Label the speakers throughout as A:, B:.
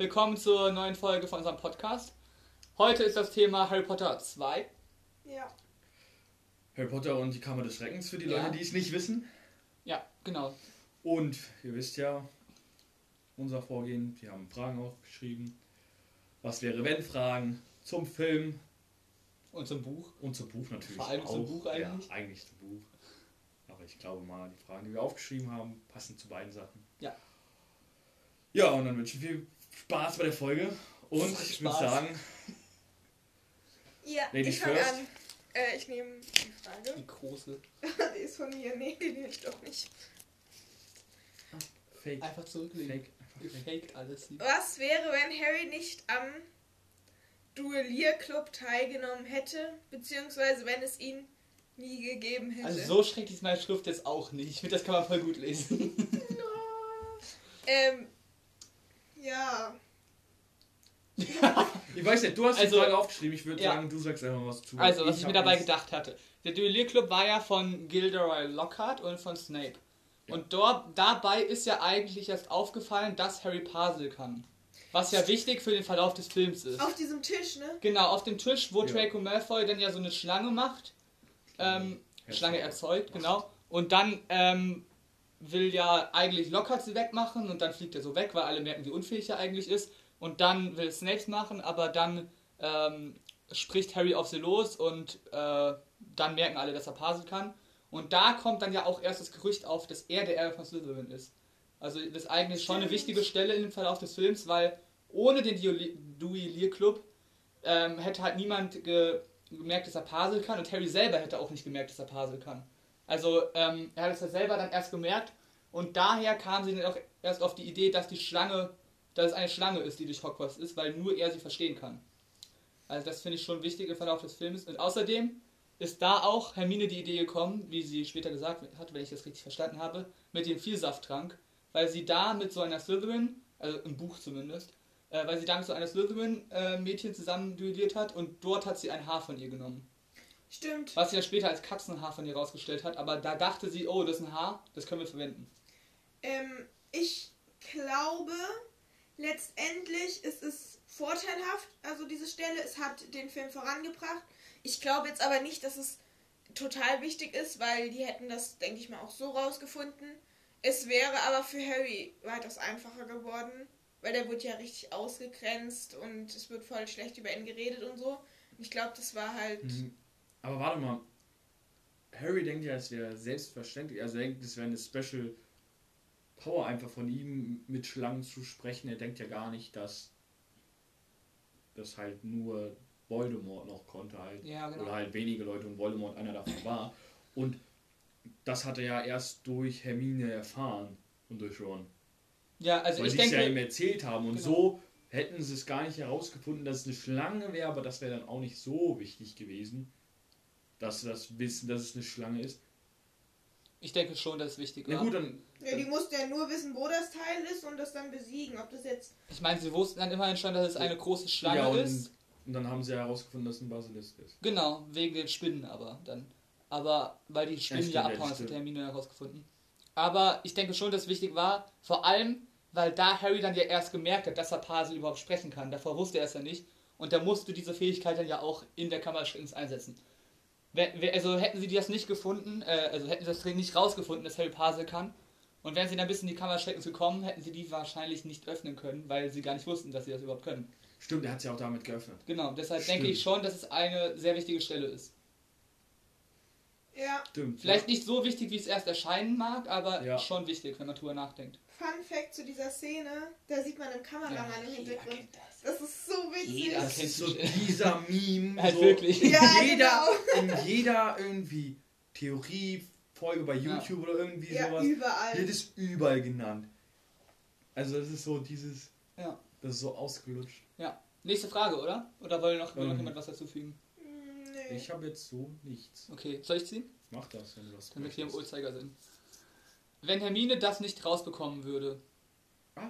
A: willkommen zur neuen Folge von unserem Podcast. Heute ist das Thema Harry Potter 2.
B: Ja.
C: Harry Potter und die Kammer des Schreckens für die
A: Ja.
C: Leute, die es nicht wissen.
A: Ja, genau.
C: Und ihr wisst ja, unser Vorgehen, wir haben Fragen aufgeschrieben. Was wäre wenn Fragen zum Film
A: Und zum Buch.
C: und zum Buch natürlich.
A: Vor allem zum
C: auch.
A: Buch eigentlich.
C: Ja, eigentlich zum Buch. Aber ich glaube mal, die Fragen, die wir aufgeschrieben haben, passen zu beiden Sachen.
A: Ja.
C: Ja, und dann wünschen wir viel Spaß bei der Folge. Und ich würde sagen,
B: Ja,
C: Ladies
B: ich fange an. Äh, ich nehme die Frage.
A: Die große.
B: die ist von mir. Nee, die nehme ich doch nicht.
C: Fake.
A: Einfach zurücklegen.
C: Fake. Einfach fake.
A: Alles.
B: Was wäre, wenn Harry nicht am Duellierclub teilgenommen hätte, beziehungsweise wenn es ihn nie gegeben hätte?
A: Also so schrecklich ist meine Schrift jetzt auch nicht. Ich finde, das kann man voll gut lesen.
B: Ähm, ja.
C: Ich weiß nicht, du hast
A: Also-
C: die Frage aufgeschrieben. Ich würde
A: Ja.
C: sagen, du sagst einfach was zu.
A: Also, was ich, mir
C: hab
A: dabei gedacht hatte. Der Duellierclub war ja von Gilderoy Lockhart und von Snape.
C: Ja.
A: Und dort, dabei ist ja eigentlich erst aufgefallen, dass Harry Puzzle kann. Was ja wichtig für den Verlauf des Films ist.
B: Auf diesem Tisch, ne?
A: Genau, auf dem Tisch, wo
C: Ja.
A: Draco Malfoy dann ja so eine Schlange macht. Ähm. Schlange erzeugt, genau. Und dann ähm, will ja eigentlich Lockhart sie wegmachen und dann fliegt er so weg, weil alle merken, wie unfähig er eigentlich ist. Und dann will Snape machen, aber dann ähm, spricht Harry auf sie los und äh, dann merken alle, dass er Puzzle kann. Und da kommt dann ja auch erst das Gerücht auf, dass er der Erbe von Slytherin ist. Also das ist eigentlich schon eine wichtige Stelle im Verlauf des Films, weil ohne den Duelli- Duellierclub ähm, hätte halt niemand ge gemerkt, dass er Puzzle kann und Harry selber hätte auch nicht gemerkt, dass er Puzzle kann. Also ähm, er hat es ja selber dann erst gemerkt und daher kam sie dann auch erst auf die Idee, dass die Schlange, dass es eine Schlange ist, die durch Hogwarts ist, weil nur er sie verstehen kann. Also das finde ich schon wichtig im Verlauf des Films. Und außerdem ist da auch Hermine die Idee gekommen, wie sie später gesagt hat, wenn ich das richtig verstanden habe, mit dem Vielsafttrank, weil sie da mit so einer Slytherin, also im Buch zumindest, äh, weil sie da mit so einer Slytherin-Mädchen zusammen duelliert hat und dort hat sie ein Haar von ihr genommen.
B: Stimmt.
A: Was sie ja später als Katzenhaar von ihr rausgestellt hat, aber da dachte sie, oh, das ist ein Haar, das können wir verwenden.
B: Ähm, ich glaube, letztendlich ist es vorteilhaft, also diese Stelle, es hat den Film vorangebracht. Ich glaube jetzt aber nicht, dass es total wichtig ist, weil die hätten das, denke ich mal, auch so rausgefunden. Es wäre aber für Harry weitaus einfacher geworden, weil der wird ja richtig ausgegrenzt und es wird voll schlecht über ihn geredet und so. Und ich glaube, das war halt.
C: Mhm. Aber warte mal. Harry denkt ja, es wäre selbstverständlich. Also er denkt, es wäre eine Special Power einfach von ihm, mit Schlangen zu sprechen. Er denkt ja gar nicht, dass das halt nur Voldemort noch konnte halt.
A: Ja, genau.
C: Oder halt wenige Leute und Voldemort einer davon war. Und das hat er ja erst durch Hermine erfahren und durch Ron.
A: Ja, also
C: weil
A: ich
C: sie es
A: denke,
C: ja ihm erzählt haben. Und
A: Genau.
C: so hätten sie es gar nicht herausgefunden, dass es eine Schlange wäre, aber das wäre dann auch nicht so wichtig gewesen, dass sie das wissen, dass es eine Schlange ist.
A: ich denke schon, dass es wichtig
C: Na
A: war.
C: gut, dann.
B: Ja, die mussten ja nur wissen, wo das Teil ist und das dann besiegen. Ob das jetzt.
A: Ich meine, sie wussten dann immerhin schon, dass es eine große Schlange
C: ja, und,
A: ist.
C: und dann haben sie herausgefunden, dass es ein Basilisk ist.
A: Genau, wegen den Spinnen aber dann. Aber weil die Spinnen
C: stimmt,
A: ja, abhauen, das hat. Hermine herausgefunden. Aber ich denke schon, dass es wichtig war, vor allem, weil da Harry dann ja erst gemerkt hat, dass er Parsel überhaupt sprechen kann. Davor wusste er es ja nicht. Und da musste diese Fähigkeit dann ja auch in der Kammer einsetzen. Also hätten sie das nicht gefunden, äh, also hätten sie das nicht rausgefunden, dass Harry Parsel kann. Und wären sie dann bis in die Kammer Schreckens gekommen, hätten sie die wahrscheinlich nicht öffnen können, weil sie gar nicht wussten, dass sie das überhaupt können.
C: Stimmt, er hat es ja auch damit geöffnet.
A: Genau, deshalb
C: Stimmt.
A: denke ich schon, dass es eine sehr wichtige Stelle ist.
B: Ja,
C: Stimmt.
A: Vielleicht nicht so wichtig, wie es erst erscheinen mag, aber
C: Ja.
A: schon wichtig, wenn man drüber nachdenkt.
B: Fun Fact zu dieser Szene: Da sieht man einen Kameramann im Hintergrund.
A: Das.
B: Ist so witzig.
A: Jeder
C: Das
A: kennt
C: ist so
A: die-
C: dieser Meme.
A: Halt
C: so
A: wirklich.
C: In
B: Ja,
C: jeder,
B: genau.
C: in jeder irgendwie Theoriefolge bei YouTube oder irgendwie
B: Ja,
C: sowas.
B: überall.
C: Wird es überall genannt. Also das ist so dieses.
A: Ja.
C: Das ist so ausgelutscht.
A: Nächste Frage, oder? Oder will noch, will noch
C: Ähm.
A: jemand was dazu fügen?
B: Nee.
C: Ich habe jetzt so nichts.
A: Okay, soll ich ziehen?
C: Mach das, wenn du das
A: Wenn wir hier im. Uhrzeigersinn. Wenn Hermine das nicht rausbekommen würde.
C: Ah.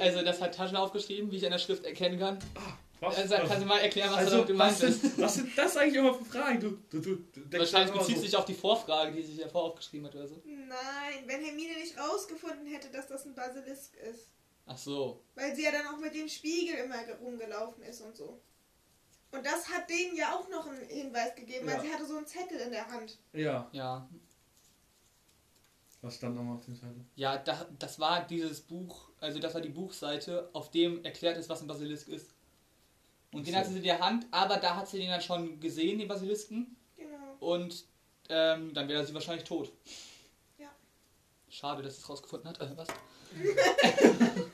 A: Also, das hat Taschen aufgeschrieben, wie ich an der Schrift erkennen kann.
C: Was?
A: Also, kannst du mal erklären, was
C: also,
A: damit gemeint
C: was,
A: ist?
C: sind, was sind das eigentlich immer für Fragen? Du, du, du, du denkst
A: Wahrscheinlich bezieht
C: so,
A: sich auf die Vorfrage, die sich davor aufgeschrieben hat oder so.
B: Nein, wenn Hermine nicht rausgefunden hätte, dass das ein Basilisk ist.
A: Ach so.
B: Weil sie ja dann auch mit dem Spiegel immer ge- rumgelaufen ist und so. Und das hat denen ja auch noch einen Hinweis gegeben, weil
C: Ja.
B: sie hatte so einen Zettel in der Hand.
C: Ja.
A: Ja.
C: Was stand nochmal auf dem Zettel?
A: Ja, da, das war dieses Buch, also das war die Buchseite, auf dem erklärt ist, was ein Basilisk ist. Und den
C: so.
A: hatte sie in der Hand, aber da hat sie den dann schon gesehen, den Basilisken.
B: Genau.
A: Und ähm, dann wäre sie wahrscheinlich tot.
B: Ja.
A: Schade, dass sie es rausgefunden hat. Äh, was?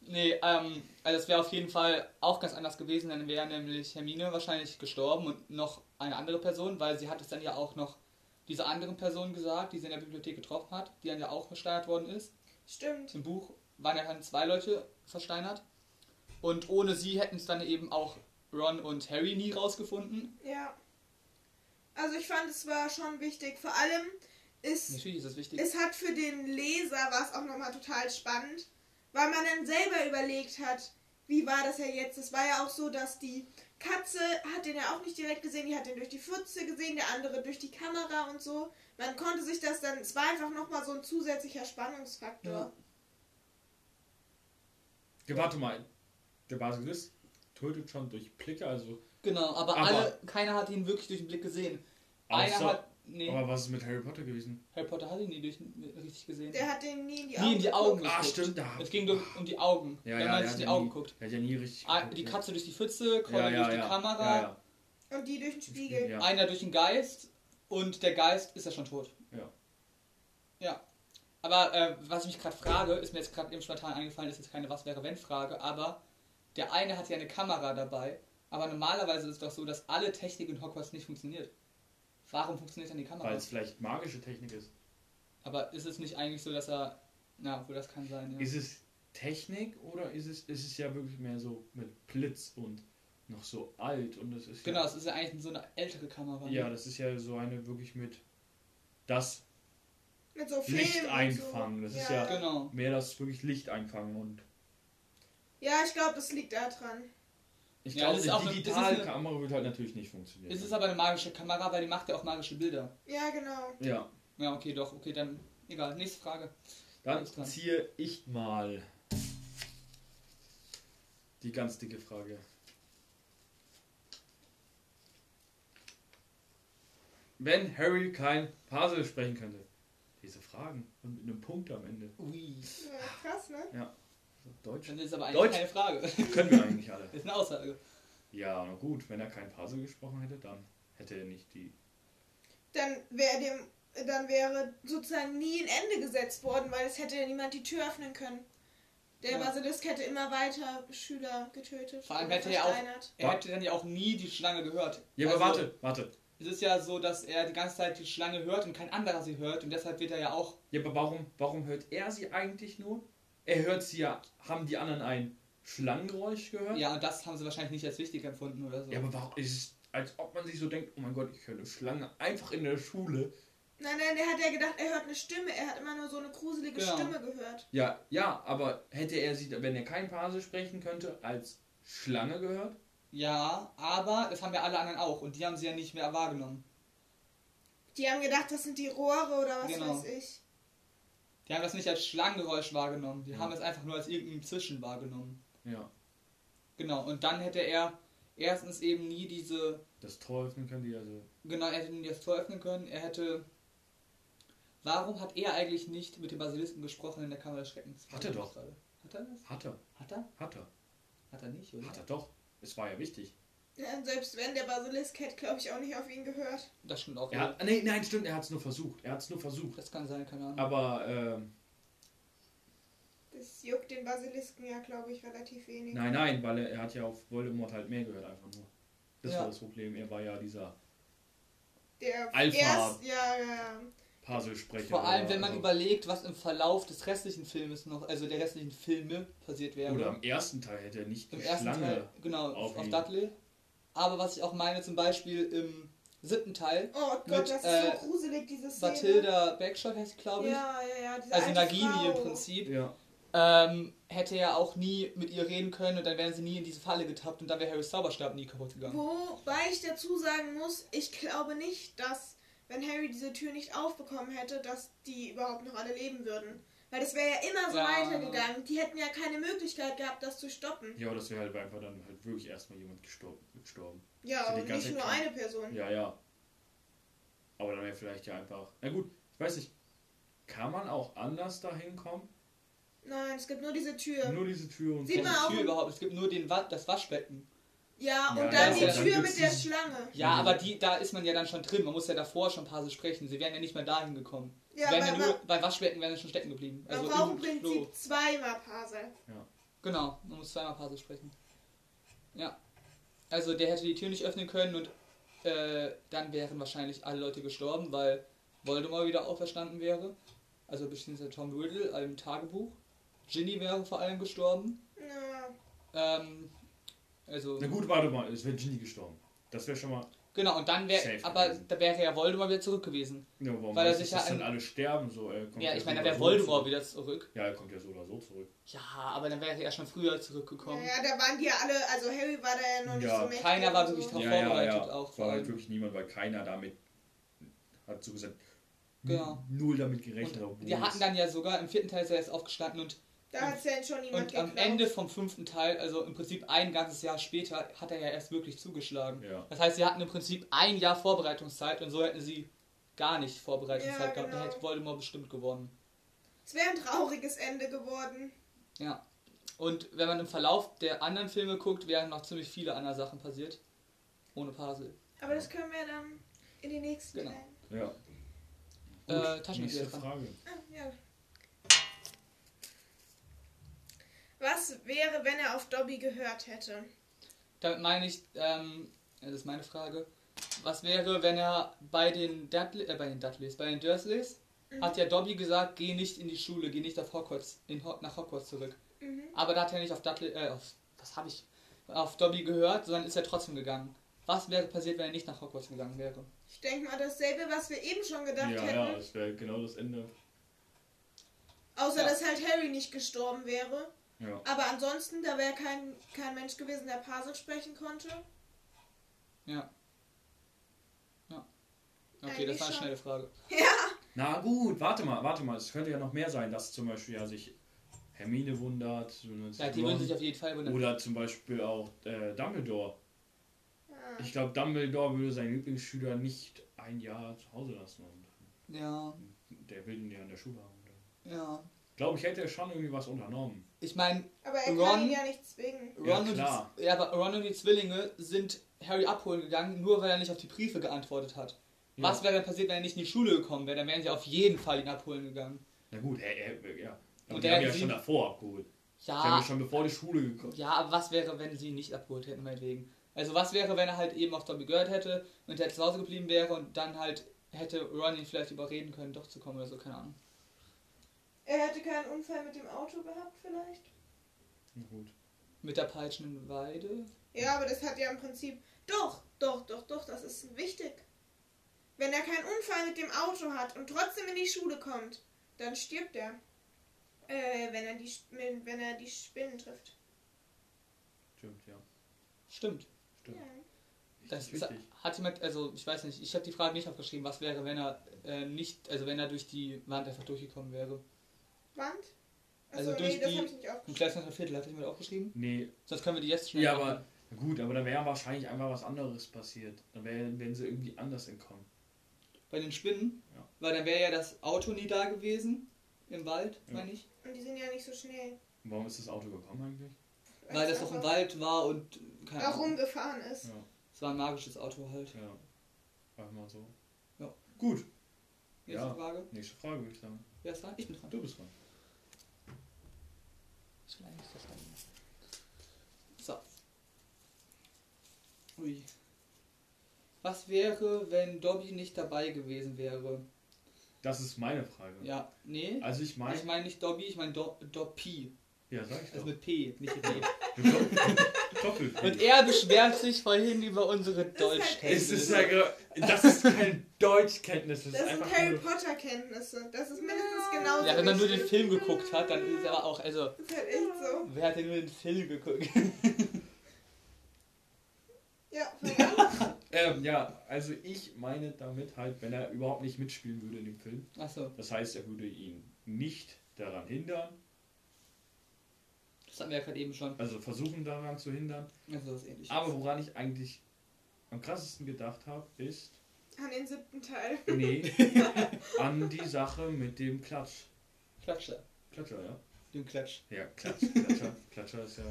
A: nee, ähm, also es wäre auf jeden Fall auch ganz anders gewesen. Dann wäre nämlich Hermine wahrscheinlich gestorben und noch eine andere Person, weil sie hat es dann ja auch noch dieser anderen Person gesagt, die sie in der Bibliothek getroffen hat, die dann ja auch versteinert worden ist.
B: Stimmt.
A: Im Buch waren ja dann zwei Leute versteinert. Und ohne sie hätten es dann eben auch Ron und Harry nie rausgefunden.
B: Ja. Also ich fand, es war schon wichtig. Vor allem ist
A: Natürlich ist es wichtig.
B: es hat für den Leser war es auch nochmal total spannend, weil man dann selber überlegt hat, wie war das ja jetzt? Es war ja auch so, dass die Katze hat den ja auch nicht direkt gesehen, die hat den durch die Pfütze gesehen, der andere durch die Kamera und so. Man konnte sich das dann, es war einfach nochmal so ein zusätzlicher Spannungsfaktor.
A: Ja.
C: Warte mal. Der Basilisk tötet schon durch Blicke, also.
A: Genau, aber,
C: Aber-
A: alle, keiner hat ihn wirklich durch den Blick gesehen. Einer hat. Nee,
C: Aber was ist mit Harry Potter gewesen?
A: Harry Potter hat ihn nie durch, richtig gesehen.
B: Der hat den nie in die
A: nie in die
B: geguckt.
A: Augen
C: Ah,
A: geguckt.
C: stimmt, da.
A: Es ging durch, um die Augen.
C: Ja,
A: Wenn
C: ja,
A: man
C: er
A: sich
C: hat
A: in die Augen
C: nie,
A: guckt.
C: Er hat ja nie richtig.
A: Ah,
C: geguckt,
A: Die
C: ja.
A: Katze durch die Pfütze, Colin
C: ja, ja,
A: durch die
C: ja.
A: Kamera,
C: Ja, ja.
B: Und die durch den Spiegel.
C: Ja.
A: einer durch den Geist und der Geist ist ja schon tot.
C: Ja.
A: Ja. Aber äh, was ich mich gerade frage, ist mir jetzt gerade eben spontan eingefallen, ist jetzt keine Was wäre wenn Frage, aber der eine hat ja eine Kamera dabei, aber normalerweise ist es doch so, dass alle Technik in Hogwarts nicht funktioniert. Warum funktioniert dann die Kamera?
C: Weil es vielleicht magische Technik ist.
A: Aber ist es nicht eigentlich so, dass er. Na, obwohl das kann sein, ja.
C: Ist es Technik oder ist es, ist es ja wirklich mehr so mit Blitz und noch so alt und das ist
A: Genau,
C: ja,
A: es ist ja eigentlich so eine ältere Kamera. ne?
C: ja, das ist ja so eine wirklich mit das
B: Mit so
C: Licht einfangen.
B: So.
C: Das ist ja-
A: Genau.
C: mehr das wirklich Licht einfangen und
B: Ja, ich glaube, das liegt da dran.
C: Ich
A: Ja,
C: glaube,
A: das ist
C: eine
A: auch
C: digitale
A: eine-
C: Kamera wird halt natürlich nicht funktionieren.
A: Es ist aber eine magische Kamera, weil die macht ja auch magische Bilder.
B: Ja, genau.
C: ja,
A: Ja, okay, doch, okay, dann. Egal, nächste Frage.
C: dann ziehe ich mal die ganz dicke Frage. Wenn Harry kein Puzzle sprechen könnte. Diese Fragen und mit einem Punkt am Ende.
A: Ui.
B: Ja, krass, ne?
C: Deutsch
A: Dann ist es aber eigentlich
C: Deutsch.
A: keine Frage.
C: können wir eigentlich alle.
A: Ist eine Aussage.
C: Ja, na gut, wenn er kein Puzzle gesprochen hätte, dann hätte er nicht die.
B: Dann wäre dem, dann wäre sozusagen nie ein Ende gesetzt worden, weil es hätte ja niemand die Tür öffnen können. Der
A: Ja.
B: Basilisk hätte immer weiter Schüler getötet.
A: Vor allem hätte er auch-. Er hätte dann ja auch nie die Schlange gehört.
C: Ja, aber
A: Also,
C: warte, warte.
A: Es ist ja so, dass er die ganze Zeit die Schlange hört und kein anderer sie hört und deshalb wird er ja auch.
C: Ja, aber warum, warum hört er sie eigentlich nur? Er hört sie ja. Haben die anderen ein Schlangengeräusch gehört?
A: Ja, und das haben sie wahrscheinlich nicht als wichtig empfunden oder so.
C: Ja, aber warum ist es, als ob man sich so denkt, oh mein Gott, ich höre eine Schlange einfach in der Schule.
B: Nein, nein, der hat ja gedacht, er hört eine Stimme. Er hat immer nur so eine gruselige
A: Genau.
B: Stimme gehört.
C: Ja, ja, aber hätte er sie, wenn er kein Pase sprechen könnte, als Schlange gehört?
A: Ja, aber das haben ja alle anderen auch und die haben sie ja nicht mehr wahrgenommen.
B: Die haben gedacht, das sind die Rohre oder was
A: Genau.
B: weiß ich.
A: Die haben das nicht als Schlangengeräusch wahrgenommen, die
C: Ja.
A: haben es einfach nur als irgendein Zwischen wahrgenommen.
C: Ja.
A: Genau, und dann hätte er erstens eben nie diese
C: Das Tor öffnen können die also.
A: Genau, er hätte nie das Tor öffnen können. Er hätte. Warum hat er eigentlich nicht mit dem Basilisken gesprochen in der Kammer des Schreckens?
C: Hat er doch.
A: Hat er das?
C: Hat er.
A: Hat er?
C: Hat er.
A: Hat er nicht, oder?
C: Hat er doch. Es war ja wichtig.
B: Ja, selbst wenn der Basilisk hätte, glaube ich, auch nicht auf ihn gehört.
A: Das stimmt auch.
C: Er hat, nee, nein, stimmt, er hat es nur versucht. Er hat es nur versucht.
A: Das kann sein, keine Ahnung.
C: Aber, ähm,
B: Das juckt den Basilisken ja, glaube ich, relativ wenig.
C: nein, nein, weil er, er hat ja auf Voldemort halt mehr gehört, einfach nur. Das
A: Ja.
C: war das Problem. Er war ja dieser
B: Der
C: Alpha.
B: erst, ja, ja, ja.
C: Puzzlesprecher.
A: Vor allem,
C: oder
A: wenn man
C: so.
A: überlegt, was im Verlauf des restlichen Filmes noch, also der restlichen Filme passiert wäre.
C: Oder im ersten Teil hätte er nicht die
A: Im ersten
C: Schlange.
A: Teil, genau,
C: auf
A: auf,
C: ihn.
A: Dudley. Aber was ich auch meine, zum Beispiel im siebten Teil,
B: Oh Gott,
A: Mit,
B: das ist
A: äh,
B: so gruselig, diese Szene.
A: Bathilda Backshot heißt glaube ich.
B: Ja, ja, ja. Diese
A: also Nagini im
B: Frau.
A: Prinzip.
C: Ja.
A: ähm, hätte er auch nie mit ihr reden können und dann wären sie nie in diese Falle getappt und dann wäre Harrys Zauberstab nie kaputt gegangen.
B: Wobei ich dazu sagen muss, ich glaube nicht, dass, wenn Harry diese Tür nicht aufbekommen hätte, dass die überhaupt noch alle leben würden. Weil das wäre ja immer so
A: Ja.
B: weitergegangen. Die hätten ja keine Möglichkeit gehabt, das zu stoppen.
C: Ja, aber das wäre halt einfach dann halt wirklich erstmal jemand gestorben. gestorben.
B: Ja, und
C: ganze
B: nicht nur
C: Zeit-
B: eine Person.
C: Ja, ja. Aber dann wäre vielleicht ja einfach. Na gut, ich weiß nicht. Kann man auch anders dahin kommen?
B: Nein, es gibt nur diese Tür.
C: Nur diese Tür und
B: Sieht
A: Keine
B: man auch
A: Tür überhaupt. Es gibt nur den Wa das Waschbecken.
B: Ja, und
C: Ja,
B: dann
A: ja,
B: die
A: ja,
C: dann
B: Tür mit der Schlange.
A: Ja, aber die, da ist man ja dann schon drin. Man muss ja davor schon Parsel sprechen. Sie wären ja nicht mehr dahin gekommen.
B: Ja,
A: wären ja nur beim Waschbecken wären sie schon stecken geblieben.
B: man
A: Also
B: braucht
A: im
B: im
A: Klo.
B: Prinzip zweimal Parsel.
A: Genau, man muss zweimal Parsel sprechen. Ja. Also der hätte die Tür nicht öffnen können und äh, dann wären wahrscheinlich alle Leute gestorben, weil Voldemort wieder auferstanden wäre. Also beziehungsweise Tom Riddle im Tagebuch. Ginny wäre vor allem gestorben.
B: Ja.
A: Ähm, also.
C: Na gut, warte mal, es wäre Ginny gestorben. Das wäre schon mal.
A: Genau, und dann wäre. Aber
C: gewesen.
A: da wäre ja Voldemort wieder zurück gewesen.
C: Ja, warum
A: Weil er sich ja
C: dann alle sterben so? Er kommt
A: Ja, ich
C: so
A: meine, da wäre
C: so
A: Voldemort
C: zurück.
A: wieder zurück.
C: Ja, er kommt ja so oder so zurück.
A: Ja, aber dann wäre er ja schon früher zurückgekommen.
B: ja, da waren die ja alle, also Harry war da ja noch nicht
C: Ja,
B: so mächtig.
A: keiner war
B: und
A: wirklich
B: so.
A: drauf
C: ja, ja,
A: vorbereitet
C: ja.
A: auch
C: war halt
A: allem.
C: wirklich niemand, weil keiner damit hat so gesagt.
A: Genau.
C: Null damit gerechnet.
A: Und
C: es-
A: hatten dann ja sogar im vierten Teil ist er erst aufgestanden und
B: Da hat ja schon jemand
A: Und am
B: geklaut.
A: Ende vom fünften Teil, also im Prinzip ein ganzes Jahr später, hat er ja erst wirklich zugeschlagen.
C: Ja.
A: Das heißt, sie hatten im Prinzip ein Jahr Vorbereitungszeit und so hätten sie gar nicht Vorbereitungszeit
B: Ja,
A: gehabt. Dann
B: genau.
A: hätte Voldemort bestimmt gewonnen.
B: Es wäre ein trauriges Ende geworden.
A: Ja. Und wenn man im Verlauf der anderen Filme guckt, wären noch ziemlich viele andere Sachen passiert. Ohne Parsel.
B: Aber das können wir dann in den nächsten
A: Genau.
B: Teilen.
C: Ja.
A: Äh,
C: nächste. Frage.
B: Ah, ja. Was wäre, wenn er auf Dobby gehört hätte?
A: Damit meine ich, ähm, das ist meine Frage. Was wäre, wenn er bei den, Dudley, äh, bei den Dudleys, bei den Dursleys,
B: Mhm.
A: hat ja Dobby gesagt, geh nicht in die Schule, geh nicht auf Hogwarts, in, Ho- nach Hogwarts zurück.
B: Mhm.
A: Aber da hat er nicht auf Dudley, äh, auf, was habe ich, auf Dobby gehört, sondern ist er trotzdem gegangen. Was wäre passiert, wenn er nicht nach Hogwarts gegangen wäre?
B: Ich denke mal dasselbe, was wir eben schon gedacht
C: Ja,
B: hätten.
C: ja, das wäre genau das Ende.
B: Außer
A: Ja.
B: dass halt Harry nicht gestorben wäre.
C: Ja.
B: Aber ansonsten, da wäre kein, kein Mensch gewesen, der Parsel sprechen konnte.
A: Ja. Ja. Okay,
B: Eigentlich
A: das war eine
B: schon.
A: schnelle Frage.
B: Ja.
C: Na gut, warte mal, warte mal. Es könnte ja noch mehr sein, dass zum Beispiel ja sich Hermine wundert.
A: Ja, die würden sich auf jeden Fall wundern.
C: Oder zum Beispiel auch äh, Dumbledore.
B: Ah.
C: Ich glaube, Dumbledore würde seinen Lieblingsschüler nicht ein Jahr zu Hause lassen. Und
A: Ja,
C: der will ihn ja in der Schule haben.
A: ja.
C: Glaube ich, hätte er schon irgendwie was unternommen.
A: Ich meine,
B: Aber er
A: Ron-
B: kann ihn ja nicht zwingen.
A: Ron,
C: Ja,
A: und
C: klar.
A: die, ja, aber Ron und die Zwillinge sind Harry abholen gegangen, nur weil er nicht auf die Briefe geantwortet hat.
C: Ja.
A: Was wäre denn passiert, wenn er nicht in die Schule gekommen wäre? Dann wären sie auf jeden Fall ihn abholen gegangen.
C: Na gut, er, er, ja. Aber
A: Und
C: die
A: der
C: haben ja
A: hätte
C: schon davor abgeholt. Die haben
A: Ja,
C: ja schon bevor die Schule gekommen.
A: ja, aber was wäre, wenn sie ihn nicht abgeholt hätten, meinetwegen? Also was wäre, wenn er halt eben auf Dobby gehört hätte und er zu Hause geblieben wäre und dann halt hätte Ron ihn vielleicht überreden können, doch zu kommen oder so, keine Ahnung.
B: Er hätte keinen Unfall mit dem Auto gehabt vielleicht.
C: Na gut.
A: Mit der peitschenden Weide?
B: Ja, aber das hat ja im Prinzip... Doch, doch, doch, doch, das ist wichtig. Wenn er keinen Unfall mit dem Auto hat und trotzdem in die Schule kommt, dann stirbt er. Äh, wenn er die, Sp- wenn er die Spinnen trifft.
C: Stimmt, ja.
A: Stimmt.
C: Stimmt.
B: Ja.
A: Das ist, hat jemand, also ich weiß nicht, ich habe die Frage nicht aufgeschrieben, was wäre, wenn er äh, nicht, also wenn er durch die Wand einfach durchgekommen wäre.
B: Wand?
A: Also
B: Achso,
A: durch
B: nee, das
A: die-
B: habe ich nicht aufgeschrieben.
A: Kleistner Viertel hat jemand aufgeschrieben?
C: Nee,
A: Sonst können wir die jetzt schnell
C: ja,
A: machen.
C: aber gut, aber da wäre wahrscheinlich einfach was anderes passiert. Dann wär, wären sie irgendwie anders entkommen.
A: Bei den Spinnen?
C: Ja.
A: Weil dann wäre ja das Auto nie da gewesen. Im Wald,
C: Ja.
A: meine ich.
B: Und die sind ja nicht so schnell.
C: Und Warum ist das Auto gekommen eigentlich?
A: Weil das doch im Wald war und keine
B: auch
A: Ahnung.
B: rumgefahren ist.
C: Ja,
A: Es war ein magisches Auto halt.
C: ja. Einfach mal so.
A: Ja.
C: Gut,
A: Nächste
C: Ja.
A: Frage.
C: nächste Frage würde ich sagen.
A: Wer ist dran? Ich bin dran.
C: Du bist dran.
A: Eigentlich das sagen. So. Ui. Was wäre, wenn Dobby nicht dabei gewesen wäre?
C: Das ist meine Frage.
A: Ja, nee.
C: Also ich meine.
A: Ich meine nicht Dobby, ich meine Do Dobby.
C: Ja, sag ich
A: Also
C: doch.
A: mit P, nicht mit E.
C: Doppelfilm.
A: Und er beschwert sich vorhin über unsere
B: ist halt
C: Es
A: Deutschkenntnisse.
C: ist ja das ist keine Deutschkenntnis, das,
B: Das
C: ist
B: sind
C: einfach
B: Harry
C: nur,
B: Potter Kenntnisse. Das ist mindestens genauso.
A: Ja, wenn man nur den. Film geguckt hat, dann ist es aber auch, also,
B: Das ist halt echt so.
A: wer hat denn nur den Film geguckt?
B: Ja, an.
C: ähm, ja, also ich meine damit halt, wenn er überhaupt nicht mitspielen würde in dem Film.
A: Achso.
C: Das heißt, er würde ihn nicht daran hindern,
A: Das hatten wir ja gerade eben schon.
C: also versuchen daran zu hindern.
A: Also was ähnliches.
C: Aber woran ich eigentlich am krassesten gedacht habe, ist,
B: An den siebten Teil.
C: nee, an die Sache mit dem Klatsch.
A: Klatscher.
C: Klatscher, ja?
A: Dem Klatsch.
C: Ja, Klatsch. Klatscher, Klatscher ist ja.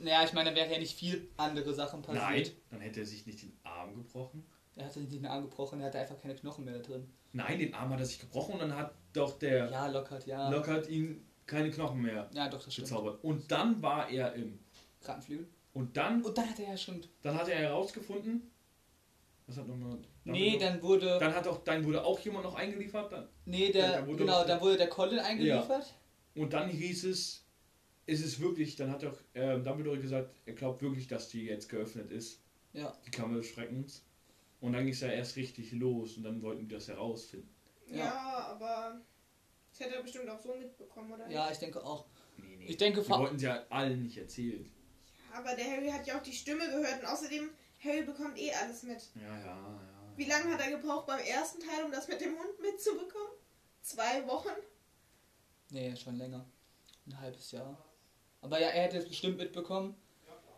A: Naja, ich meine, da wäre ja nicht viel andere Sachen passiert.
C: Nein, dann hätte er sich nicht den Arm gebrochen.
A: Er hatte sich nicht den Arm gebrochen, er hatte einfach keine Knochen mehr da drin.
C: Nein, den Arm hat er sich gebrochen und dann hat doch der
A: Ja, lockert, ja.
C: Lockhart ihn keine Knochen mehr
A: Ja, doch, das stimmt.
C: gezaubert. Und dann war er im.
A: Rattenflügel.
C: Und dann,
A: Und dann hat er ja schon.
C: dann hat er herausgefunden. Was hat nochmal.
A: Nee, dann wurde.
C: Dann hat auch, dann wurde auch jemand noch eingeliefert. Dann,
A: nee,
C: dann
A: der.
C: wurde
A: Genau,
C: doch-
A: dann wurde der Colin eingeliefert.
C: und dann hieß es, ist es wirklich, dann hat auch äh, Dumbledore gesagt, er glaubt wirklich, dass die jetzt geöffnet ist.
A: Ja.
C: Die Kammer des Schreckens. Und dann ging es ja erst richtig los und dann wollten die das herausfinden.
B: Ja,
A: Ja.
B: aber das hätte er bestimmt auch so mitbekommen, oder?
A: Ja, ich denke auch.
C: Nee, nee.
A: Ich denke,
C: die
A: vor-
C: wollten sie ja allen nicht erzählen.
B: Aber der Harry hat ja auch die Stimme gehört und außerdem, Harry bekommt eh alles mit.
C: Ja, ja, ja.
B: Wie lange hat er gebraucht beim ersten Teil, um das mit dem Hund mitzubekommen? Zwei Wochen?
A: Nee, schon länger. Ein halbes Jahr. Aber ja, er hätte es bestimmt mitbekommen.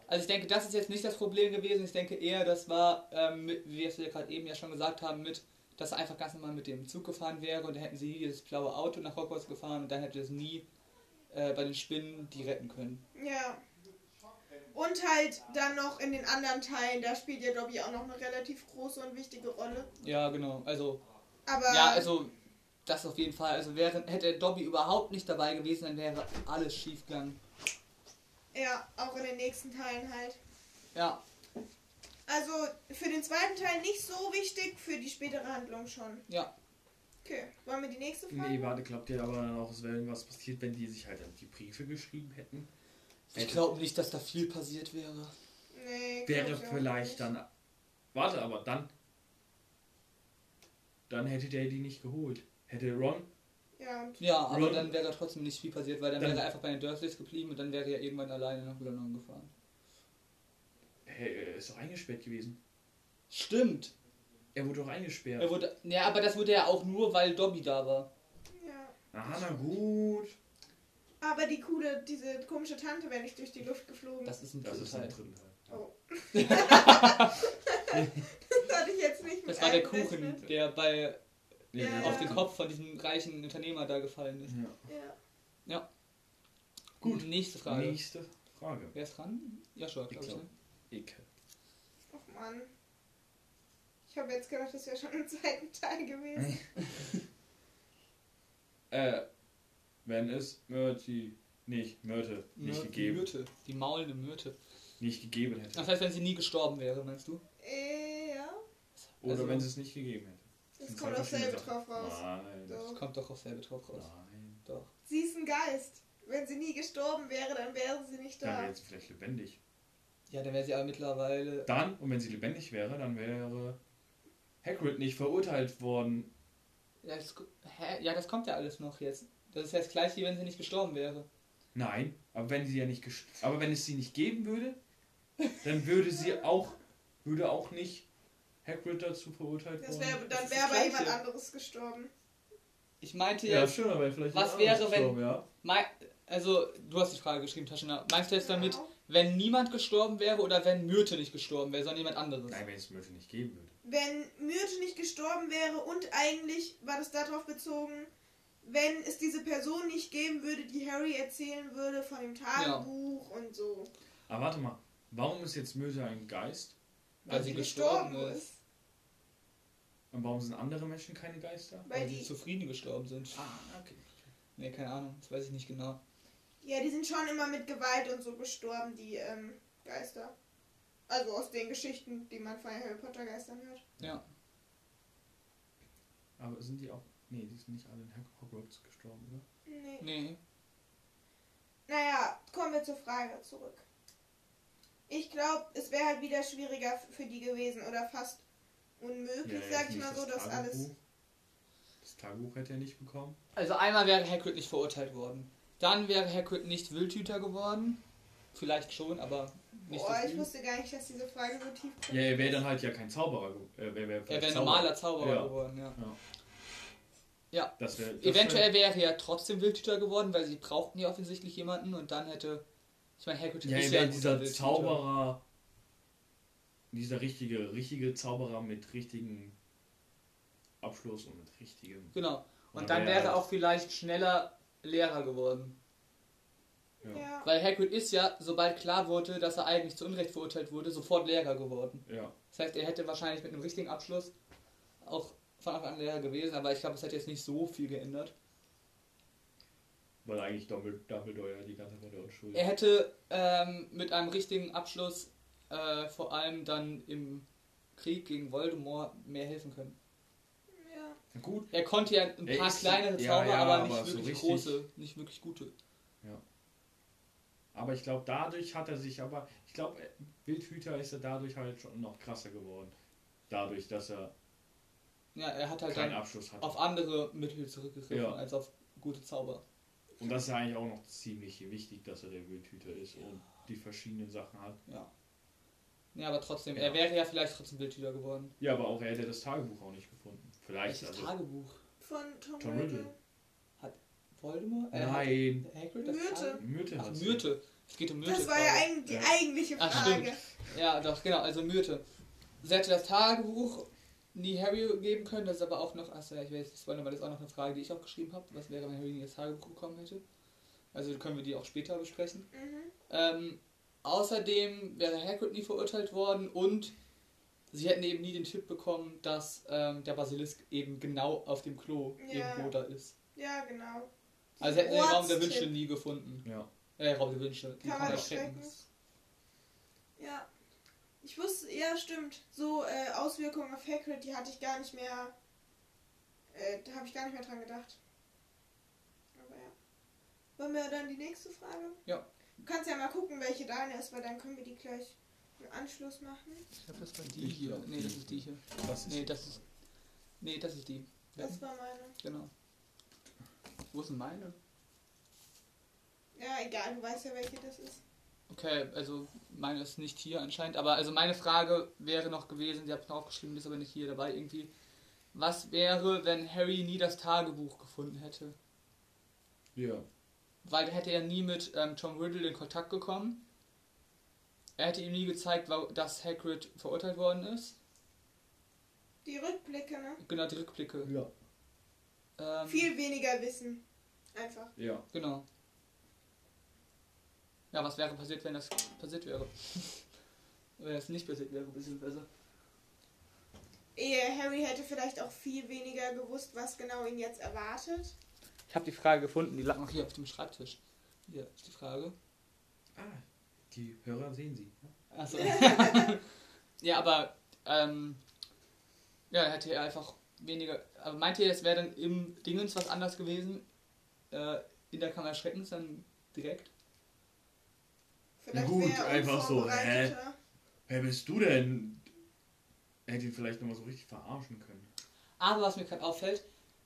A: Also ich denke, das ist jetzt nicht das Problem gewesen. Ich denke eher, das war, ähm, mit, wie wir es ja gerade eben ja schon gesagt haben, mit, dass er einfach ganz normal mit dem Zug gefahren wäre und dann hätten sie dieses blaue Auto nach Hogwarts gefahren und dann hätte es nie äh, bei den Spinnen die retten können.
B: Ja. Und halt dann noch in den anderen Teilen, da spielt ja Dobby auch noch eine relativ große und wichtige Rolle.
A: Ja, genau. Also,
B: Aber
A: ja, also das auf jeden Fall. Also wäre, hätte Dobby überhaupt nicht dabei gewesen, dann wäre alles schief gegangen.
B: ja, auch in den nächsten Teilen halt.
A: Ja,
B: Also für den zweiten Teil nicht so wichtig, für die spätere Handlung schon.
A: ja.
B: Okay, wollen wir die nächste Frage?
C: Nee, warte, glaubt ihr aber dann auch, es wäre irgendwas passiert, wenn die sich halt die Briefe geschrieben hätten?
A: Ich glaube nicht, dass da viel passiert wäre.
B: Nee,
C: Wäre
B: ich auch
C: vielleicht
B: nicht.
C: dann. Warte, aber dann. Dann hätte der die nicht geholt. Hätte Ron.
B: Ja, und
A: Ja, aber
C: Ron-
A: dann wäre trotzdem nicht viel passiert, weil dann,
C: Dann-
A: wäre er einfach bei den Dursleys geblieben und dann wäre er irgendwann alleine nach London gefahren.
C: Hey, er ist doch eingesperrt gewesen.
A: Stimmt.
C: Er wurde doch eingesperrt.
A: Er wurde, ja, aber das wurde ja auch nur, weil Dobby da war.
B: ja.
C: Aha, na gut.
B: Aber die coole, diese komische Tante wäre nicht durch die Luft geflogen.
A: Das ist ein
C: Das ist ein
A: Teil.
C: dritten Teil.
B: Oh. das hatte ich jetzt nicht mit
A: Das war der. Kuchen, der bei
B: Ja,
A: auf
B: ja.
A: den Kopf von diesem reichen Unternehmer da gefallen ist.
C: Ja.
B: Ja.
A: Gut, nächste Frage.
C: Nächste Frage.
A: Wer ist dran? Ja, schon, glaube ich.
C: glaub.
A: Ne?
C: Icke.
B: Och Mann. Ich habe jetzt gedacht, das wäre schon im zweiten Teil gewesen.
C: Äh, wenn es Myrti nicht, Myrte nicht
A: Mür-
C: gegeben,
A: Myrte. Die maulende Myrte.
C: nicht gegeben hätte.
A: Das heißt, wenn sie nie gestorben wäre, meinst du?
B: äh, ja.
C: Oder
A: also-
C: wenn es es nicht gegeben hätte.
B: Das kommt aufs selbe drauf raus.
C: Nein.
B: So.
A: Das kommt doch auf selbe drauf raus.
C: Nein.
A: Doch.
B: Sie ist ein Geist. Wenn sie nie gestorben wäre, dann wäre sie nicht
C: Dann
B: da.
C: wäre sie vielleicht lebendig.
A: Ja, dann wäre sie aber mittlerweile.
C: Dann, und wenn sie lebendig wäre, dann wäre Hagrid nicht verurteilt worden.
A: Ja das, hä? ja, das kommt ja alles noch jetzt. Das ist ja das gleiche, wie wenn sie nicht gestorben wäre.
C: Nein, aber wenn sie ja nicht aber wenn es sie nicht geben würde, dann würde sie auch würde auch nicht Hagrid dazu verurteilt
B: Das
C: worden.
B: wär, dann wäre aber jemand
A: Gleiche.
B: anderes gestorben.
A: Ich meinte
C: ja,
A: jetzt,
C: schon, aber vielleicht
A: was
C: jemand
A: wäre,
C: anderes
A: wenn-
C: ja.
A: mei- also du hast die Frage geschrieben, Taschina. Meinst du jetzt damit,
B: Genau.
A: wenn niemand gestorben wäre oder wenn Myrte nicht gestorben wäre, sondern jemand anderes?
C: Nein, wenn es Myrte nicht geben würde.
B: Wenn Myrte nicht gestorben wäre und eigentlich war das darauf bezogen, wenn es diese Person nicht geben würde, die Harry erzählen würde von dem Tagebuch und so.
C: Aber warte mal, warum ist jetzt Myrte ein Geist?
A: Weil sie gestorben ist.
C: Und warum sind andere Menschen keine Geister?
B: Weil
A: Weil sie
B: die,
A: zufrieden gestorben sind.
C: Ah, okay.
A: Nee, keine Ahnung, das weiß ich nicht genau.
B: ja, die sind schon immer mit Gewalt und so gestorben, die ähm, Geister. Also aus den Geschichten, die man von Harry Potter Geistern hört.
A: Ja.
C: Aber sind die auch. Nee, die sind nicht alle in Hog- Hogwarts gestorben, oder?
B: Nee.
A: Nee.
B: Naja, kommen wir zur Frage zurück. Ich glaube, es wäre halt wieder schwieriger für die gewesen oder fast unmöglich,
C: jetzt
B: sag ich mal so,
C: das
B: dass alles.
C: Das Tagebuch hätte er nicht bekommen.
A: Also einmal wäre Hagrid nicht verurteilt worden. Dann wäre Hagrid nicht Wildhüter geworden. Vielleicht schon, aber nicht
B: Boah,
A: so
B: ich wusste gar nicht, dass diese Frage so tief
C: Ja, er wäre dann halt ja kein Zauberer. Äh, wär, wär
A: Er wäre normaler Zauberer
C: Ja.
A: geworden, ja.
C: Ja.
A: Ja.
C: Das wär, das
A: Eventuell wäre er trotzdem Wildhüter geworden, weil sie brauchten ja offensichtlich jemanden und dann hätte. Ich meine, Hagrid
C: Ja,
A: ist
C: ja
A: ja ein
C: dieser
A: guter Wildhüter.
C: Zauberer, dieser richtige, richtige Zauberer mit richtigen Abschluss und mit richtigem.
A: Genau. Und
C: Oder
A: dann
C: wäre
A: wäre
C: er-
A: auch vielleicht schneller Lehrer geworden.
C: Ja.
B: Ja.
A: Weil Hagrid ist ja, sobald klar wurde, dass er eigentlich zu Unrecht verurteilt wurde, sofort Lehrer geworden.
C: ja.
A: Das heißt, er hätte wahrscheinlich mit einem richtigen Abschluss auch von Anfang an Lehrer gewesen, aber ich glaube, es hätte jetzt nicht so viel geändert.
C: Weil eigentlich Dumbledore ja die ganze Zeit der Unschuld
A: Er hätte ähm, mit einem richtigen Abschluss äh, vor allem dann im Krieg gegen Voldemort mehr helfen können.
B: ja.
C: Gut,
A: Er konnte ja ein paar
C: ist-
A: kleinere
C: ja,
A: Zauber,
C: ja,
A: aber nicht
C: aber so
A: wirklich
C: richtig-
A: große, nicht wirklich gute.
C: aber ich glaube, dadurch hat er sich aber, ich glaube, Wildhüter ist er dadurch halt schon noch krasser geworden. Dadurch, dass er
A: Ja, er hat halt
C: keinen
A: dann
C: Abschluss hatte.
A: auf andere Mittel zurückgegriffen
C: Ja.
A: als auf gute Zauber.
C: Und das ist ja eigentlich auch noch ziemlich wichtig, dass er der Wildhüter ist und die verschiedenen Sachen hat.
A: Ja. Ja, aber trotzdem,
C: Ja.
A: er wäre ja vielleicht trotzdem Wildhüter geworden.
C: Ja, aber auch er hätte das Tagebuch auch nicht gefunden. Vielleicht,
A: Welches
C: also.
A: Tagebuch?
B: Von Tom,
C: Tom
B: Riddle.
C: Riddle.
A: Voldemort? Äh,
C: Nein.
A: hat Hagrid das
B: Myrte.
A: Tagebuch?
C: Myrte
A: Ach,
C: hat.
A: Myrte. Es geht um Myrte.
B: Das war ja eigentlich die
C: Ja.
B: eigentliche
A: Ach,
B: Frage.
A: stimmt. Ja, doch, genau, also Myrte. Sie hätte das Tagebuch nie Harry geben können, das ist aber auch noch, achso, ja, ich weiß, das war das ist auch noch eine Frage, die ich auch geschrieben habe. Was wäre, wenn Harry nie das Tagebuch bekommen hätte? Also können wir die auch später besprechen.
B: Mhm.
A: Ähm, außerdem wäre Hagrid nie verurteilt worden und sie hätten eben nie den Tipp bekommen, dass ähm, der Basilisk eben genau auf dem Klo
B: Ja.
A: irgendwo da ist.
B: Ja, genau.
A: Also hätten sie den Raum der. Wünsche nie gefunden.
C: Ja.
A: Äh, Raum der Wünsche. Die
B: Kammer des
A: Schreckens.
B: Ja. Ich wusste, ja, stimmt. So äh, Auswirkungen auf Hagrid, die hatte ich gar nicht mehr. Äh, da habe ich gar nicht mehr dran gedacht. Aber ja. Wollen wir dann die nächste Frage?
A: Ja.
B: Du kannst ja mal gucken, welche deine ist, weil dann können wir die gleich im Anschluss machen.
A: Ich glaube, das war die
C: Ich
A: hier. Nee,
C: die.
A: das ist die hier.
C: Das ist
A: Nee, das ist. Nee, das ist die.
B: Das war meine.
A: Genau. Wo ist denn meine?
B: Ja, egal, du weißt ja, welche das ist.
A: Okay, also meine ist nicht hier anscheinend, aber also meine Frage wäre noch gewesen, sie habe es noch aufgeschrieben, ist aber nicht hier dabei irgendwie. Was wäre, wenn Harry nie das Tagebuch gefunden hätte?
C: ja.
A: Weil hätte er nie mit ähm, Tom Riddle in Kontakt gekommen. Er hätte ihm nie gezeigt, dass Hagrid verurteilt worden ist.
B: Die Rückblicke, ne?
A: Genau, die Rückblicke.
C: Ja.
A: Ähm,
B: Viel weniger Wissen. Einfach.
C: Ja.
A: Genau. Ja, was wäre passiert, wenn das passiert wäre? wenn das nicht passiert wäre, beziehungsweise.
B: Ehe Harry hätte vielleicht auch viel weniger gewusst, was genau ihn jetzt erwartet.
A: Ich habe die Frage gefunden, die lag noch hier auf dem Schreibtisch. Hier ist die Frage.
C: Ah, die Hörer sehen sie.
A: Achso. ja, aber ähm, ja, hätte er einfach weniger. Aber meint ihr, es wäre dann im Dingens was anders gewesen? Äh, in der Kammer Schreckens dann direkt?
B: Vielleicht
C: gut, einfach so,
B: unvorbereiteter.
C: Wer bist du denn? Er hätte ihn vielleicht nochmal so richtig verarschen können.
A: Aber was mir gerade auffällt,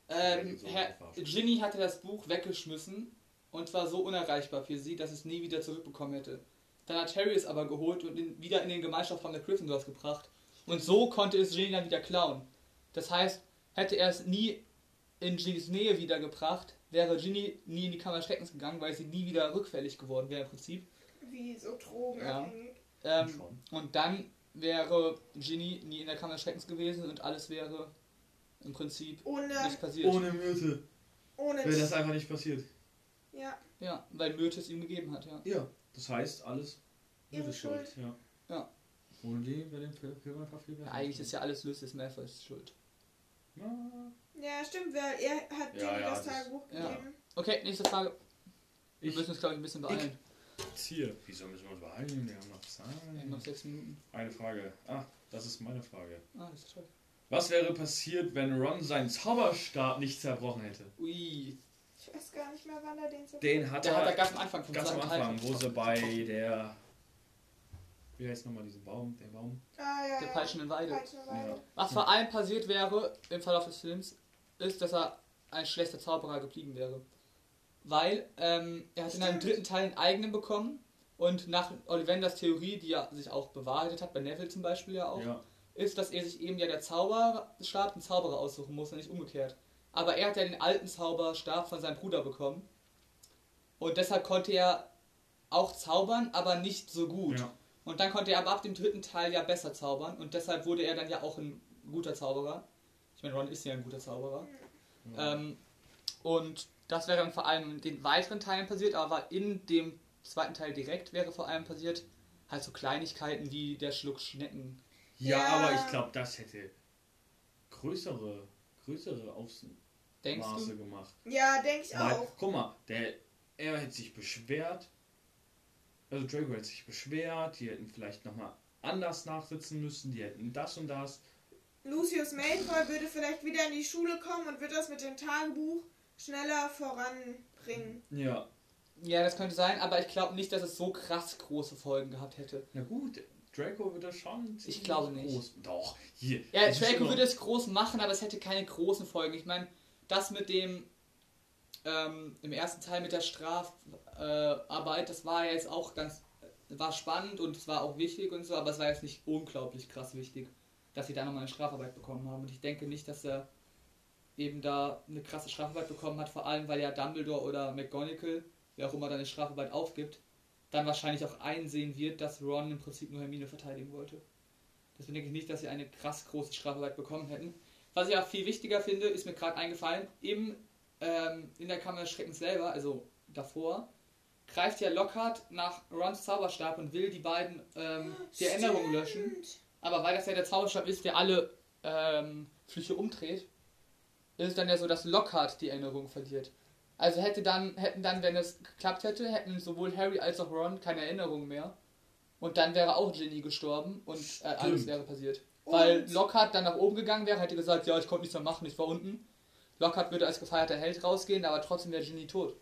A: ähm,
C: so
A: Herr. Ginny hatte das Buch weggeschmissen und war so unerreichbar für sie, dass es nie wieder zurückbekommen hätte. Dann hat Harry es aber geholt und in, wieder in den Gemeinschaftsraum der Gryffindors gebracht. Und so konnte es Ginny dann wieder klauen. Das heißt, hätte er es nie in Ginnys Nähe wiedergebracht, wäre Ginny nie in die Kammer Schreckens gegangen, weil sie nie wieder rückfällig geworden wäre im Prinzip.
B: Wie so drogenabhängig.
A: Ähm,
C: Schon.
A: und dann wäre Ginny nie in der Kammer Schreckens gewesen und alles wäre im Prinzip
B: Ohne,
A: nicht passiert.
C: Ohne Myrte
B: ohne.
C: wäre das einfach nicht passiert.
B: ja,
A: Ja, weil Myrte es ihm gegeben hat, ja.
C: Ja. Das heißt, alles
B: Ihre Schuld.
C: Ja.
A: Ja.
C: Ohne die wäre dem Film Film einfach viel besser.
A: ja eigentlich ist ja alles Lucius Malfoys Schuld.
C: Ja.
B: ja, stimmt, weil er hat
C: Ja,
B: Ginny
C: ja,
B: das Tagebuch
A: ja.
B: gegeben.
A: Okay, nächste Frage. Wir
C: Ich
A: müssen uns, glaube ich, ein bisschen beeilen.
C: Ziehe. Wieso müssen wir uns beeilen? Wir haben noch
A: Wir haben noch
C: Zeit.
A: sechs Minuten.
C: Eine Frage. Ah, das ist meine Frage.
A: Ah, das ist toll.
C: Was wäre passiert, wenn Ron seinen Zauberstab nicht zerbrochen hätte?
A: Ui.
B: Ich weiß gar nicht mehr, wann er den so.
C: Den hat
A: Der hat er
C: er
A: ganz am Anfang von
C: ganz am
A: Teil
C: Anfang, wo sie bei der. Wie heißt nochmal dieser Baum? Der Baum?
B: Ah, ja.
A: Der
B: ja.
A: peitschenden Weide.
B: Peitschende Weide.
C: Ja.
A: Was vor allem passiert wäre im Verlauf des Films, ist, dass er ein schlechter Zauberer geblieben wäre. Weil ähm, er hat in einem
B: Stimmt.
A: dritten Teil einen eigenen bekommen und nach Ollivanders Theorie, die ja sich auch bewahrheitet hat, bei Neville zum Beispiel ja auch,
C: Ja.
A: ist, dass er sich eben ja der Zauberstab einen Zauberer aussuchen muss und nicht umgekehrt. Aber er hat ja den alten Zauberstab von seinem Bruder bekommen. Und deshalb konnte er auch zaubern, aber nicht so gut.
C: Ja.
A: Und dann konnte er aber ab dem dritten Teil ja besser zaubern. Und deshalb wurde er dann ja auch ein guter Zauberer. Ich meine, Ron ist ja ein guter Zauberer.
C: Ja.
A: Ähm, und das wäre dann vor allem in den weiteren Teilen passiert, aber in dem zweiten Teil direkt wäre vor allem passiert, halt so Kleinigkeiten wie der Schluck Schnecken.
C: ja,
B: Ja.
C: aber ich glaube, das hätte größere, größere Ausmaße gemacht.
B: Ja, denke ich
C: Weil,
B: auch.
C: guck mal, der, er hätte sich beschwert. Also Draco hätte sich beschwert, die hätten vielleicht nochmal anders nachsitzen müssen, die hätten das und das.
B: Lucius Malfoy würde vielleicht wieder in die Schule kommen und wird das mit dem Tagebuch schneller voranbringen.
C: Ja.
A: Ja, das könnte sein, aber ich glaube nicht, dass es so krass große Folgen gehabt hätte.
C: Na gut, Draco wird das schon ziemlich
A: glaube nicht.
C: Groß. Doch, hier.
A: Ja,
C: das ist
A: Draco würde es groß machen, aber es hätte keine großen Folgen. Ich meine, das mit dem ähm, im ersten Teil mit der Strafarbeit, äh, Arbeit, das war ja jetzt auch ganz war spannend und es war auch wichtig und so, aber es war jetzt nicht unglaublich krass wichtig, dass sie da nochmal eine Strafarbeit bekommen haben. Und ich denke nicht, dass er eben da eine krasse Strafarbeit bekommen hat, vor allem weil ja Dumbledore oder McGonagall, wer auch immer da eine Strafarbeit aufgibt, dann wahrscheinlich auch einsehen wird, dass Ron im Prinzip nur Hermine verteidigen wollte. Deswegen denke ich nicht, dass sie eine krass große Strafarbeit bekommen hätten. Was ich auch viel wichtiger finde, ist mir gerade eingefallen, im, ähm, in der Kammer des Schreckens selber, also davor, greift ja Lockhart nach Rons Zauberstab und will die beiden ähm, die Erinnerungen löschen. Aber weil das ja der Zauberstab ist, der alle ähm, Flüche umdreht, ist es dann ja so, dass Lockhart die Erinnerung verliert. Also hätte dann, hätten dann, wenn es geklappt hätte, hätten sowohl Harry als auch Ron keine Erinnerung mehr. Und dann wäre auch Ginny gestorben und äh, alles wäre passiert. Weil
B: Und-
A: Lockhart dann nach oben gegangen wäre, hätte gesagt, ja, ich konnte nichts mehr machen, ich war unten. Lockhart würde als gefeierter Held rausgehen, aber trotzdem wäre Ginny tot.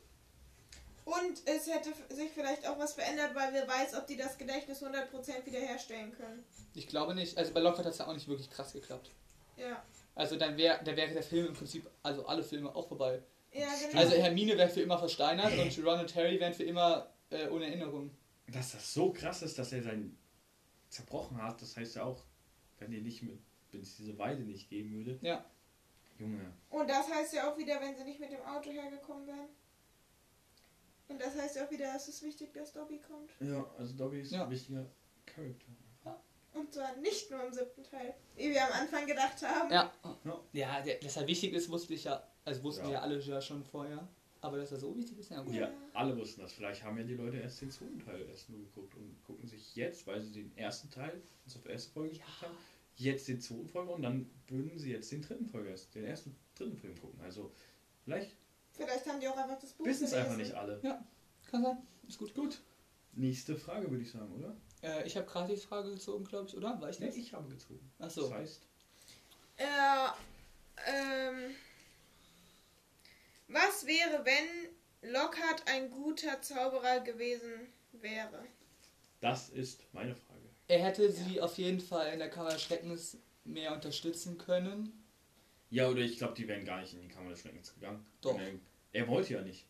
B: Und es hätte sich vielleicht auch was verändert, weil wir weiß, ob die das Gedächtnis 100% wiederherstellen können.
A: Ich glaube nicht. Also bei Lockhart hat es ja auch nicht wirklich krass geklappt.
B: Ja.
A: Also dann wäre da wäre der Film im Prinzip, also alle Filme auch vorbei.
B: Ja, genau.
A: Also Hermine wäre für immer versteinert und Ron und Harry wären für immer äh, ohne Erinnerung.
C: Dass das so krass ist, dass er sein zerbrochen hat, das heißt ja auch, wenn ihr nicht mit, wenn es diese Weide nicht geben würde.
A: Ja.
C: Junge.
B: Und das heißt ja auch wieder, wenn sie nicht mit dem Auto hergekommen wären. Und das heißt ja auch wieder, es ist wichtig, dass Dobby kommt.
C: Ja, also Dobby ist
A: Ja.
C: ein wichtiger Charakter.
B: Und zwar nicht nur im siebten Teil, wie wir am Anfang gedacht haben.
A: Ja.
C: Ja.
A: Ja, der, dass er wichtig ist, wusste ich ja, also wussten
C: Ja.
A: ja alle ja schon vorher. Aber dass er so wichtig ist, ja gut.
C: Ja, alle wussten das. Vielleicht haben ja die Leute erst den zweiten Teil erst nur geguckt und gucken sich jetzt, weil sie den ersten Teil, also auf die erste Folge geguckt haben, jetzt den zweiten Folge und dann würden sie jetzt den dritten Folge erst, den ersten dritten Film gucken. Also vielleicht
B: Vielleicht haben die auch einfach das Buch
C: wissen es einfach nicht alle.
A: Kann sein. Ist gut.
C: Gut. Nächste Frage würde ich sagen, oder?
A: Äh, ich habe gerade die Frage gezogen, glaube ich, oder? War ich
C: Nee,
A: das?
C: ich habe gezogen.
A: Achso.
C: Das heißt,
B: Äh, ähm, was wäre, wenn Lockhart ein guter Zauberer gewesen wäre?
C: das ist meine Frage.
A: Er hätte sie auf jeden Fall in der Kammer des Schreckens mehr unterstützen können.
C: Ja, oder ich glaube, die wären gar nicht in die Kammer des Schreckens gegangen.
A: Doch.
C: Er, er wollte ja nicht.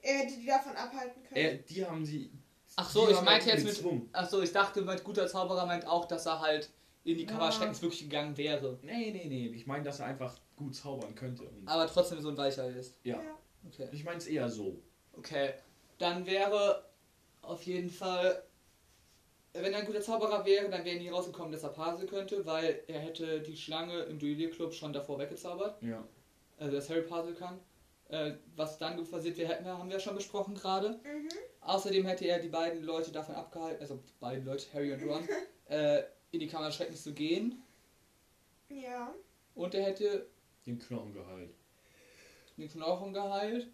B: Er hätte die davon abhalten können.
C: Er, die haben sie.
A: Ach so, ich meinte jetzt mit.
C: gezwungen.
A: Ach so, ich dachte, mit guter Zauberer meint auch, dass er halt in die Kammer
C: Ja.
A: Schreckens wirklich gegangen wäre.
C: Nee, nee, nee. Ich meine, dass er einfach gut zaubern könnte. Und,
A: Aber trotzdem so ein Weicher ist.
C: ja.
A: Okay.
C: Ich meine es eher so.
A: Okay. Dann wäre auf jeden Fall. Wenn er ein guter Zauberer wäre, dann wäre nie rausgekommen, dass er Pasel könnte, weil er hätte die Schlange im Duellierclub schon davor weggezaubert.
C: Ja.
A: Also, dass Harry Pasel kann. Äh, was dann passiert wäre, hätten wir, haben wir ja schon besprochen gerade.
B: Mhm.
A: Außerdem hätte er die beiden Leute davon abgehalten, also die beiden Leute, Harry und Ron, äh, in die Kammer des Schreckens zu gehen.
B: Ja.
A: Und er hätte
C: Den Knochen geheilt.
A: den Knochen geheilt.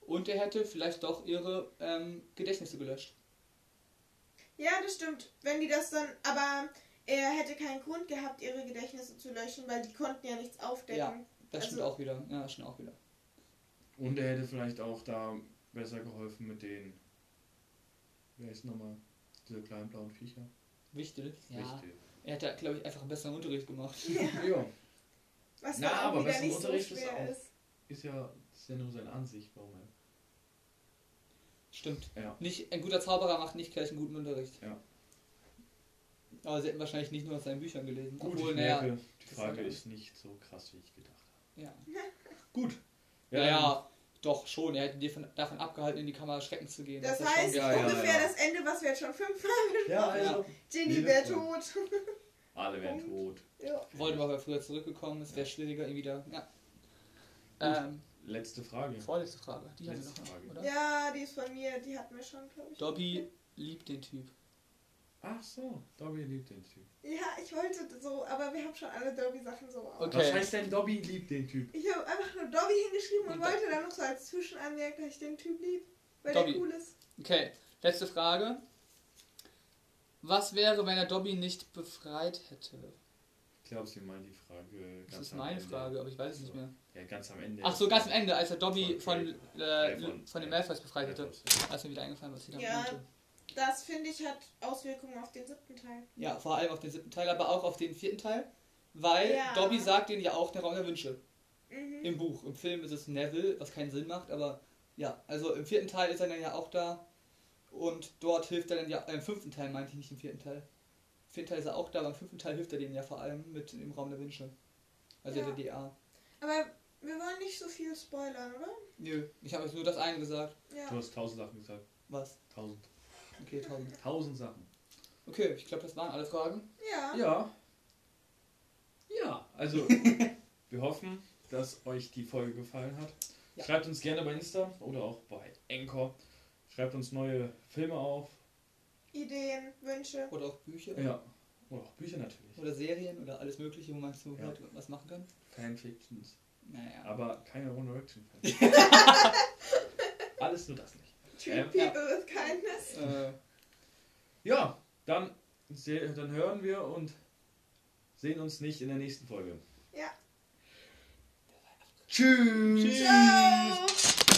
A: Und er hätte vielleicht doch ihre ähm, Gedächtnisse gelöscht.
B: Ja, das stimmt. Wenn die das dann. Aber er hätte keinen Grund gehabt, ihre Gedächtnisse zu löschen, weil die konnten ja nichts aufdecken.
A: Ja. Das
B: Also-
A: stimmt auch wieder. Ja, das stimmt auch wieder.
C: Und er hätte vielleicht auch da besser geholfen mit den. Wer ist nochmal? Diese kleinen blauen Viecher.
A: Wichtig. Ja.
C: Richtig.
A: Er hätte, glaube ich, einfach einen besseren Unterricht gemacht.
C: Ja.
B: Was
C: Na, aber besseren
B: nicht so
C: Unterricht ist auch-
B: ist.
C: Ist ja, ist ja nur seine Ansicht, warum er.
A: Stimmt.
C: Ja.
A: Nicht, ein guter Zauberer macht nicht gleich einen guten Unterricht.
C: Ja.
A: Aber sie hätten wahrscheinlich nicht nur aus seinen Büchern gelesen.
C: Gut,
A: Obwohl,
C: ich
A: naja,
C: merke, die
A: das
C: Frage
A: ist-
C: ist nicht so krass, wie ich gedacht habe.
A: Ja.
C: Gut.
A: Ja, ja, doch schon. Er hätte dir von, davon abgehalten, in die Kamera schrecken zu gehen.
B: Das
A: ja
B: heißt
A: schon,
C: ja, ja,
B: ungefähr
C: ja.
B: das Ende, was wir jetzt schon fünfmal
C: Ja,
B: besprochen
C: also.
B: Ginny wäre tot.
C: Alle wären tot.
B: ja.
A: Voldemort wäre früher zurückgekommen, es wäre schwieriger, ihn wieder. Ja. Ähm,
C: Letzte Frage.
A: vorletzte Frage. Die haben wir
C: Letzte
A: noch,
C: Frage.
A: oder?
B: ja, die ist von mir, die hatten wir schon, glaube ich.
A: Dobby liebt den Typ.
C: Ach so, Dobby liebt den Typ.
B: Ja, ich wollte so, aber wir haben schon alle Dobby-Sachen so. auf.
A: Okay.
C: Was heißt denn Dobby liebt den Typ?
B: Ich habe einfach nur Dobby hingeschrieben und
A: Und da-
B: wollte dann noch so als Zwischenanmerkung, dass ich den Typ lieb, weil
A: Dobby.
B: der cool ist.
A: Okay, letzte Frage. Was wäre, wenn er Dobby nicht befreit hätte?
C: Ich glaube, sie meint die Frage ganz
A: Das ist meine
C: Ende.
A: Frage, aber ich weiß es nicht mehr.
C: Ja, ganz am Ende.
A: Ach so, ganz am Ende, als er Dobby
C: Von
A: von, äh,
C: Äh, von-
A: von den Malfoys befreit hätte. Da ist mir wieder eingefallen, was ich damit
B: Ja.
A: meinte.
B: Das finde ich hat Auswirkungen auf den siebten Teil.
A: Ja, vor allem auf den siebten Teil, aber auch auf den vierten Teil. Weil
B: Ja.
A: Dobby sagt denen ja auch der Raum der Wünsche.
B: Mhm.
A: Im Buch. Im Film ist es Neville, was keinen Sinn macht, aber ja, also im vierten Teil ist er dann ja auch da. Und dort hilft er dann ja, äh, im fünften Teil meinte ich nicht im vierten Teil. Im vierten Teil ist er auch da, aber im fünften Teil hilft er denen ja vor allem mit im Raum der Wünsche. Also
B: Ja.
A: der DA.
B: Aber wir wollen nicht so viel spoilern, oder?
A: Nö, ich habe jetzt nur das eine gesagt.
B: Ja.
C: Du hast tausend Sachen gesagt.
A: Was?
C: Tausend.
A: Okay, tausend.
C: Tausend Sachen.
A: Okay, ich glaube, das waren alle Fragen.
B: Ja.
C: Ja. Ja, also wir hoffen, dass euch die Folge gefallen hat.
A: Ja.
C: Schreibt uns gerne bei Insta oder auch bei Anchor. Schreibt uns neue Filme auf.
B: Ideen, Wünsche.
A: Oder auch Bücher.
C: Ja. Oder auch Bücher natürlich.
A: Oder Serien oder alles Mögliche, wo man so
C: Ja.
A: was machen kann.
C: Fanfictions.
A: Naja.
C: Aber keine One Direction Fans. Alles nur das nicht.
B: Treat people with kindness.
A: Äh,
C: Ja, dann, dann hören wir und sehen uns nicht in der nächsten Folge.
B: Ja.
C: Tschüss.
B: Ciao.